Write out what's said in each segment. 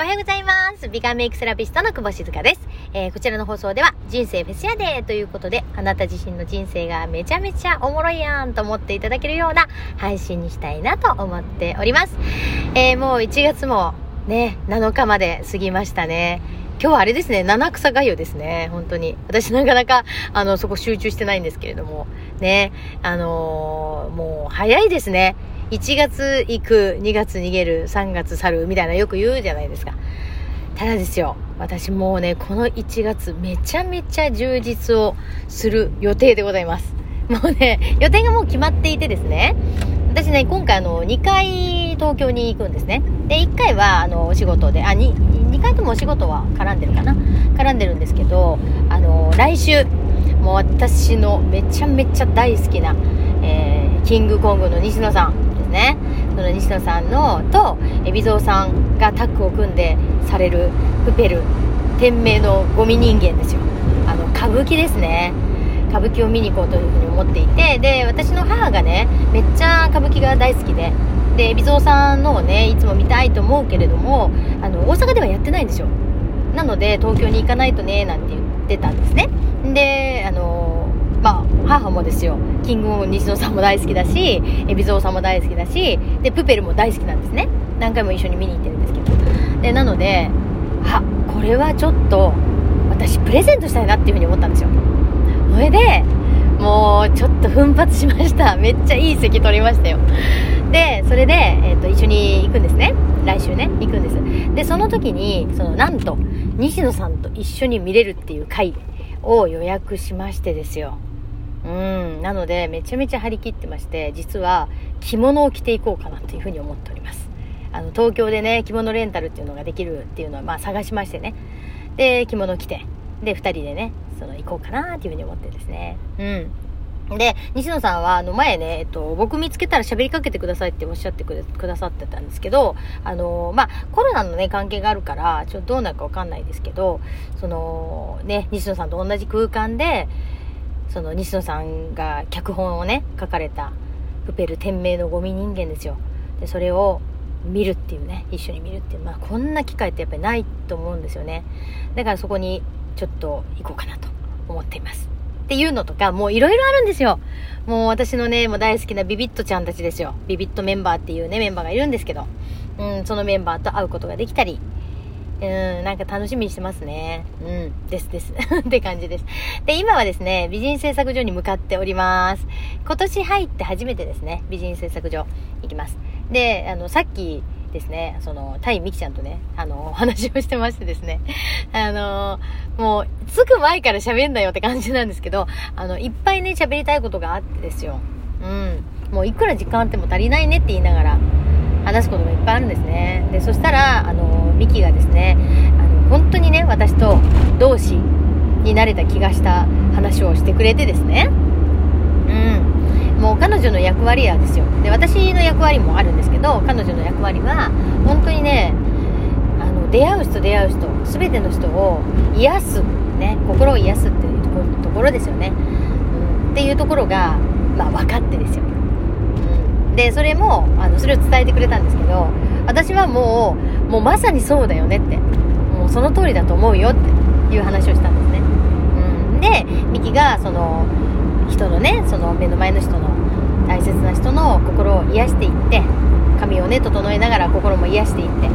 おはようございます。美顔メイクセラピストの久保静香です。えー、こちらの放送では人生フェスやでということで、あなた自身の人生がめちゃめちゃおもろいやんと思っていただけるような配信にしたいなと思っております。えー、もう1月もね、7日まで過ぎましたね。今日はあれですね、七草がゆですね、本当に。私なかなか、あの、そこ集中してないんですけれども、ね、あのー、もう早いですね。1月行く、2月逃げる、3月去る、みたいなよく言うじゃないですか。ただですよ、私もうね、この1月めちゃめちゃ充実をする予定でございます。もうね、予定がもう決まっていてですね、私ね、今回あの、2回東京に行くんですね。で、1回はあの、お仕事で、あ、2、2回ともお仕事は絡んでるかな？絡んでるんですけど、あの、来週、もう私のめちゃめちゃ大好きな、えー、キングコングの西野さん、ですね。その西野さんのと海老蔵さんがタッグを組んでされるプペル天命のゴミ人間ですよ。あの歌舞伎ですね。歌舞伎を見に行こうというふうに思っていてで私の母がねめっちゃ歌舞伎が大好きでで海老蔵さんのをねいつも見たいと思うけれどもあの大阪ではやってないんですよ。なので東京に行かないとねなんて言ってたんですね。であのまあ母もですよ。キングオン西野さんも大好きだし海老蔵さんも大好きだしでプペルも大好きなんですね。何回も一緒に見に行ってるんですけど。でなのであこれはちょっと私プレゼントしたいなっていうふうに思ったんですよ。それでもうちょっと奮発しました。めっちゃいい席取りましたよ。でそれで、えーと、一緒に行くんですね。来週ね行くんです。でその時にそのなんと西野さんと一緒に見れるっていう回を予約しましてですよ。うん。なのでめちゃめちゃ張り切ってまして実は着物を着ていこうかなというふうに思っております。あの東京でね着物レンタルっていうのができるっていうのはまあ探しましてね。で着物着てで2人でねその行こうかなっていうふうに思ってですね。うん。で、西野さんは、あの、前ね、えっと、僕見つけたら喋りかけてくださいっておっしゃってくださってたんですけど、あの、まあ、コロナのね、関係があるから、ちょっとどうなるかわかんないですけど、その、ね、西野さんと同じ空間で、その西野さんが脚本をね書かれた「プペル天命のゴミ人間」ですよ。でそれを見るっていうね一緒に見るっていうまあこんな機会ってやっぱりないと思うんですよね。だからそこにちょっと行こうかなと思っています。っていうのとかもういろいろあるんですよ。もう私のねもう大好きなビビットちゃんたちですよ。ビビットメンバーっていうねメンバーがいるんですけど。うんそのメンバーと会うことができたり。うん、なんか楽しみにしてますね。うん、ですです。って感じです。で、今はですね、美人製作所に向かっております。今年入って初めてですね、美人製作所行きます。で、あの、さっきですね、その、タイミキちゃんとね、あの、お話をしてましてですね、あの、もう、着く前から喋んなよって感じなんですけど、あの、いっぱいね、喋りたいことがあってですよ。うん。もういくら時間あっても足りないねって言いながら、話すことがいっぱいあるんですね。で、そしたら、あの、ミキがですね、あの、本当にね、私と同志になれた気がした話をしてくれてですね。うん。もう彼女の役割やですよ。で、私の役割もあるんですけど、彼女の役割は、本当にね、あの、出会う人出会う人、すべての人を癒す、ね、心を癒すっていうところですよね。うん。っていうところが、まあ、分かってですよ。で、それも、あの、それを伝えてくれたんですけど、私はもう、もうまさにそうだよねって。もうその通りだと思うよっていう話をしたんですね。うん。で、ミキが、その、人のね、その目の前の人の大切な人の心を癒していって、髪をね、整えながら心も癒していって。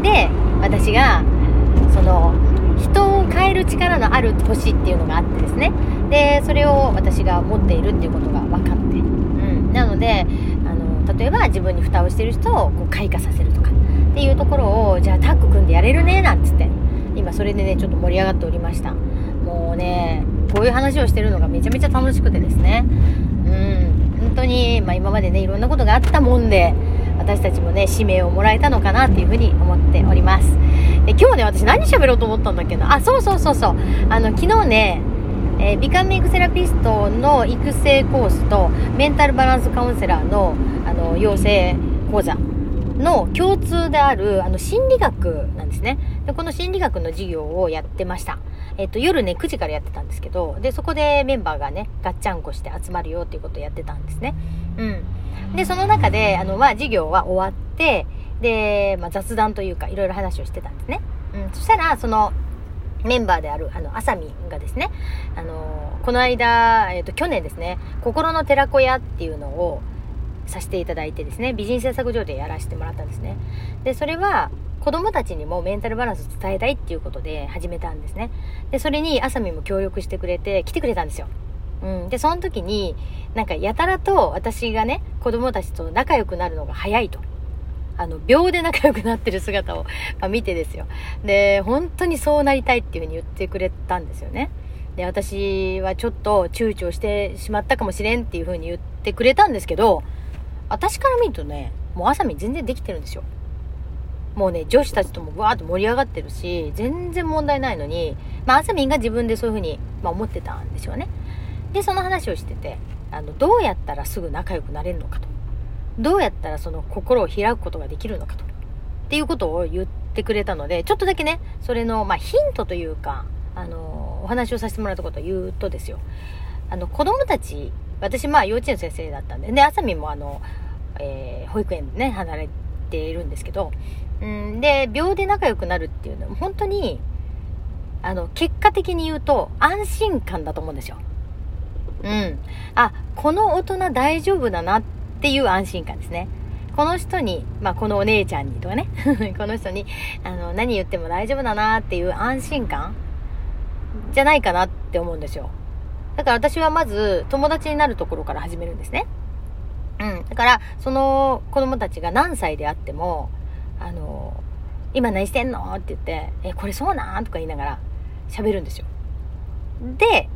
で、私が、その、人を変える力のある星っていうのがあってですね。で、それを私が持っているっていうことが分かって。うん。なので、例えば自分に蓋をしてる人をこう開花させるとかっていうところを、じゃあタッグ組んでやれるね、なんつって。今それでね、ちょっと盛り上がっておりました。もうね、こういう話をしてるのがめちゃめちゃ楽しくてですね。うん。本当に、まあ今までね、いろんなことがあったもんで、私たちもね、使命をもらえたのかなっていうふうに思っております。で今日ね、私何喋ろうと思ったんだっけな？あ、そうそうそうそう。あの、昨日ね、えー、ビカメイクセラピストの育成コースと、メンタルバランスカウンセラーの、あの、養成講座の共通である、あの、心理学なんですね。で、この心理学の授業をやってました。えっと、夜ね、9時からやってたんですけど、で、そこでメンバーがね、ガッチャンコして集まるよっていうことをやってたんですね。うん。で、その中で、あの、まあ、授業は終わって、で、まあ、雑談というか、いろいろ話をしてたんですね。うん、そしたら、その、メンバーである、あの、あさみがですね、あの、この間、えっ、ー、と、去年ですね、心の寺子屋っていうのをさせていただいてですね、美人製作所でやらせてもらったんですね。で、それは、子供たちにもメンタルバランス伝えたいっていうことで始めたんですね。で、それにあさみも協力してくれて、来てくれたんですよ。うん。で、その時に、なんかやたらと私がね、子供たちと仲良くなるのが早いと。あの、秒で仲良くなってる姿を、まあ、見てですよ。で、本当にそうなりたいっていうふうに言ってくれたんですよね。で、私はちょっと躊躇してしまったかもしれんっていうふうに言ってくれたんですけど、私から見るとね、もうあさみ全然できてるんですよ。もうね、女子たちともわーっと盛り上がってるし、全然問題ないのに、まあ、あさみんが自分でそういうふうに、まあ、思ってたんでしょうね。で、その話をしてて、あの、どうやったらすぐ仲良くなれるのかと。どうやったらその心を開くことができるのかと。っていうことを言ってくれたので、ちょっとだけね、それの、まあ、ヒントというか、あの、お話をさせてもらったことを言うとですよ。あの、子供たち、私、まあ、幼稚園の先生だったんで、で、あさみもあの、えー、保育園でね、離れているんですけど、うん、で、秒で仲良くなるっていうのは、本当に、あの、結果的に言うと、安心感だと思うんですよ。うん。あ、この大人大丈夫だなってていう安心感ですね。この人に、まあ、このお姉ちゃんにとかね、この人に、あの、何言っても大丈夫だなっていう安心感じゃないかなって思うんですよ。だから私はまず友達になるところから始めるんですね。うん。だから、その子供たちが何歳であっても、あの、今何してんのって言って、え、これそうなんとか言いながら喋るんですよ。で、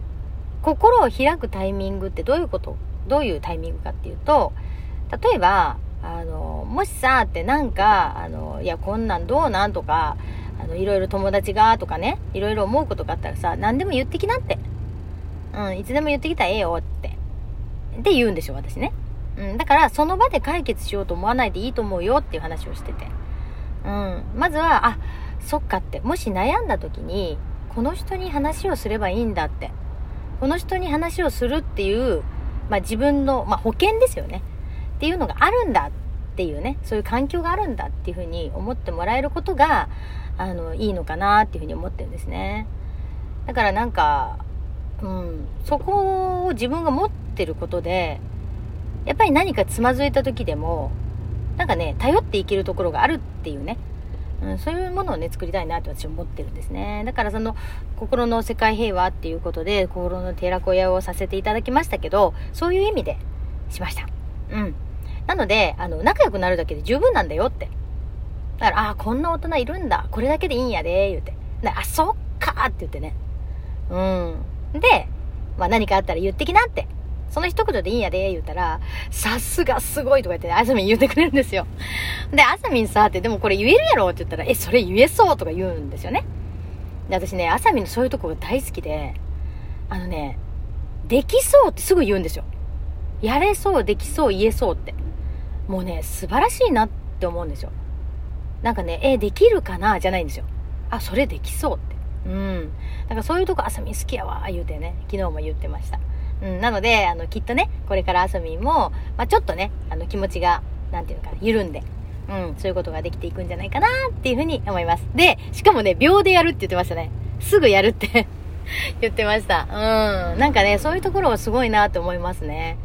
心を開くタイミングってどういうことどういうタイミングかっていうと、例えば、あの、もしさ、ってなんか、あの、いや、こんなんどうなんとか、あの、いろいろ友達がとかね、いろいろ思うことがあったらさ、何でも言ってきなって。うん、いつでも言ってきたらええよって。って言うんでしょ、私ね。うん、だから、その場で解決しようと思わないでいいと思うよっていう話をしてて。うん。まずは、あ、そっかって、もし悩んだ時に、この人に話をすればいいんだって。この人に話をするっていう、まあ自分の、まあ保険ですよね。っていうのがあるんだっていうね、そういう環境があるんだっていうふうに思ってもらえることが、あの、いいのかなっていうふうに思ってるんですね。だからなんか、うん、そこを自分が持ってることで、やっぱり何かつまずいた時でも、なんかね、頼っていけるところがあるっていうね、うん、そういうものをね、作りたいなって私は思ってるんですね。だからその、心の世界平和っていうことで、心の寺子屋をさせていただきましたけど、そういう意味でしました。うん。なので、あの、仲良くなるだけで十分なんだよって。だから、ああ、こんな大人いるんだ。これだけでいいんやで、言うて。あ、そっかって言ってね。うん。で、まあ何かあったら言ってきなって。その一言でいいんやで、言うたら、さすがすごいとか言って、あさみん言ってくれるんですよ。で、あさみんさ、って、でもこれ言えるやろ？って言ったら、え、それ言えそう？とか言うんですよね。で、私ね、あさみんのそういうとこが大好きで、あのね、できそうってすぐ言うんですよ。やれそう、できそう、言えそうって。もうね、素晴らしいなって思うんですよ。なんかね、え、できるかなじゃないんですよ。あ、それできそうって。うん。だからそういうとこあさみ好きやわ、言うてね、昨日も言ってました。うん、なので、あの、きっとね、これからあさみも、まあ、ちょっとね、あの、気持ちが、なんていうのかな、緩んで、うん、そういうことができていくんじゃないかなっていうふうに思います。で、しかもね、秒でやるって言ってましたね。すぐやるって 言ってました。うん。なんかね、そういうところはすごいなって思いますね。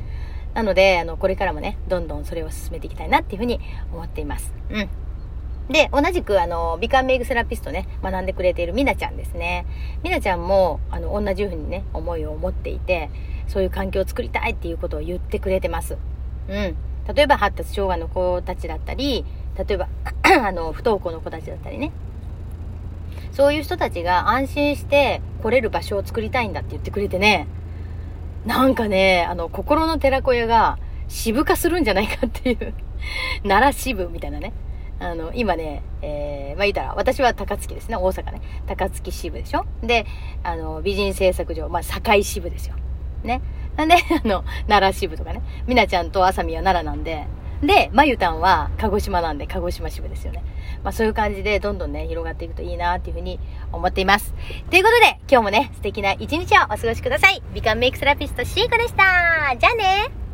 なので、あの、これからもね、どんどんそれを進めていきたいなっていうふうに思っています。うん。で、同じく、あの、美観メイクセラピストね、学んでくれているみなちゃんですね。みなちゃんも、あの、同じようにね、思いを持っていて、そういう環境を作りたいっていうことを言ってくれてます。うん。例えば発達障害の子たちだったり、例えば あの、不登校の子たちだったりね。そういう人たちが安心して来れる場所を作りたいんだって言ってくれてね、なんかね、あの、心の寺子屋が渋化するんじゃないかっていう 奈良支部みたいなね。あの、今ね、えー、まあ言ったら、私は高槻ですね、大阪ね。高槻支部でしょ？で、あの、美人製作所、まあ堺支部ですよ。ね。なんで、あの、奈良支部とかね。みなちゃんとあさみは奈良なんで、で、まゆたんは鹿児島なんで、鹿児島支部ですよね。まあそういう感じで、どんどんね、広がっていくといいなっていうふうに思っています。ということで、今日もね、素敵な一日をお過ごしください。美観メイクセラピストシーコでした。じゃあね